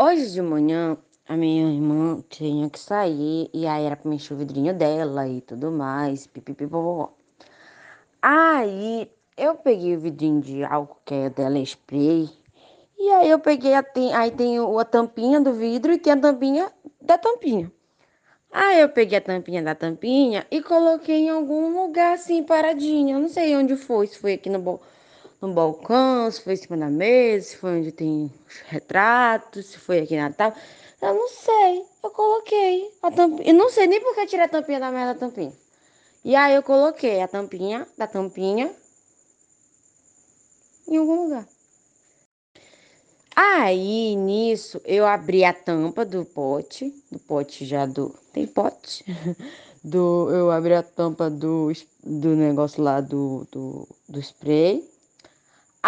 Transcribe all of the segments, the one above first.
Hoje de manhã, a minha irmã tinha que sair e aí era pra mexer o vidrinho dela e tudo mais, pipipipopopó. Aí eu peguei o vidrinho de álcool que é dela, spray, e aí eu peguei, a, aí tem a tampinha do vidro e tem a tampinha da tampinha. Aí eu peguei a tampinha da tampinha e coloquei em algum lugar assim, paradinha. Eu não sei onde foi, se foi aqui no bolso no balcão, se foi em cima da mesa, se foi onde tem os retratos, se foi aqui na tábua. Eu não sei. Eu coloquei a tampinha. Eu não sei nem porque eu tirei a tampinha da merda da tampinha. E aí eu coloquei a tampinha da tampinha em algum lugar. Aí, nisso, eu abri a tampa do pote, do pote já do... Tem pote? Do, eu abri a tampa do, do negócio lá do, do, do spray.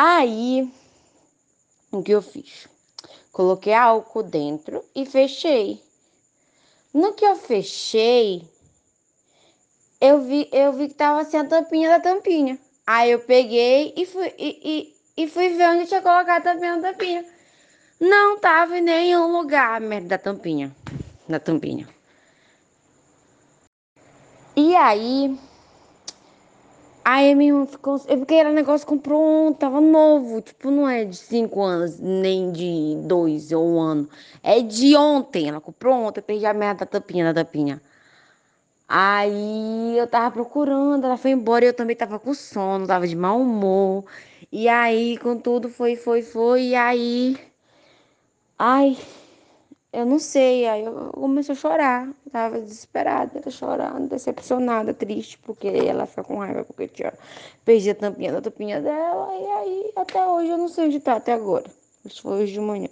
Aí, o que eu fiz? Coloquei álcool dentro e fechei. No que eu fechei, eu vi, eu vi que tava assim a tampinha da tampinha. Aí eu peguei e fui, e, e, e fui ver onde tinha colocado a tampinha da tampinha. Não tava em nenhum lugar, merda da tampinha. Da tampinha. E aí, Aí minha irmã ficou. Eu porque era negócio comprou um, tava novo. Tipo, não é de cinco anos, nem de dois ou um ano. É de ontem. Ela comprou ontem, eu perdi a merda da tampinha da tampinha. Aí eu tava procurando, ela foi embora e eu também tava com sono, tava de mau humor. E aí, com tudo, foi, foi, foi. E aí. Ai, eu não sei, aí eu comecei a chorar, tava desesperada, chorando, decepcionada, triste, porque ela ficou com raiva porque tinha perdi a tampinha da tampinha dela, e aí até hoje eu não sei onde tá até agora. Isso foi hoje de manhã.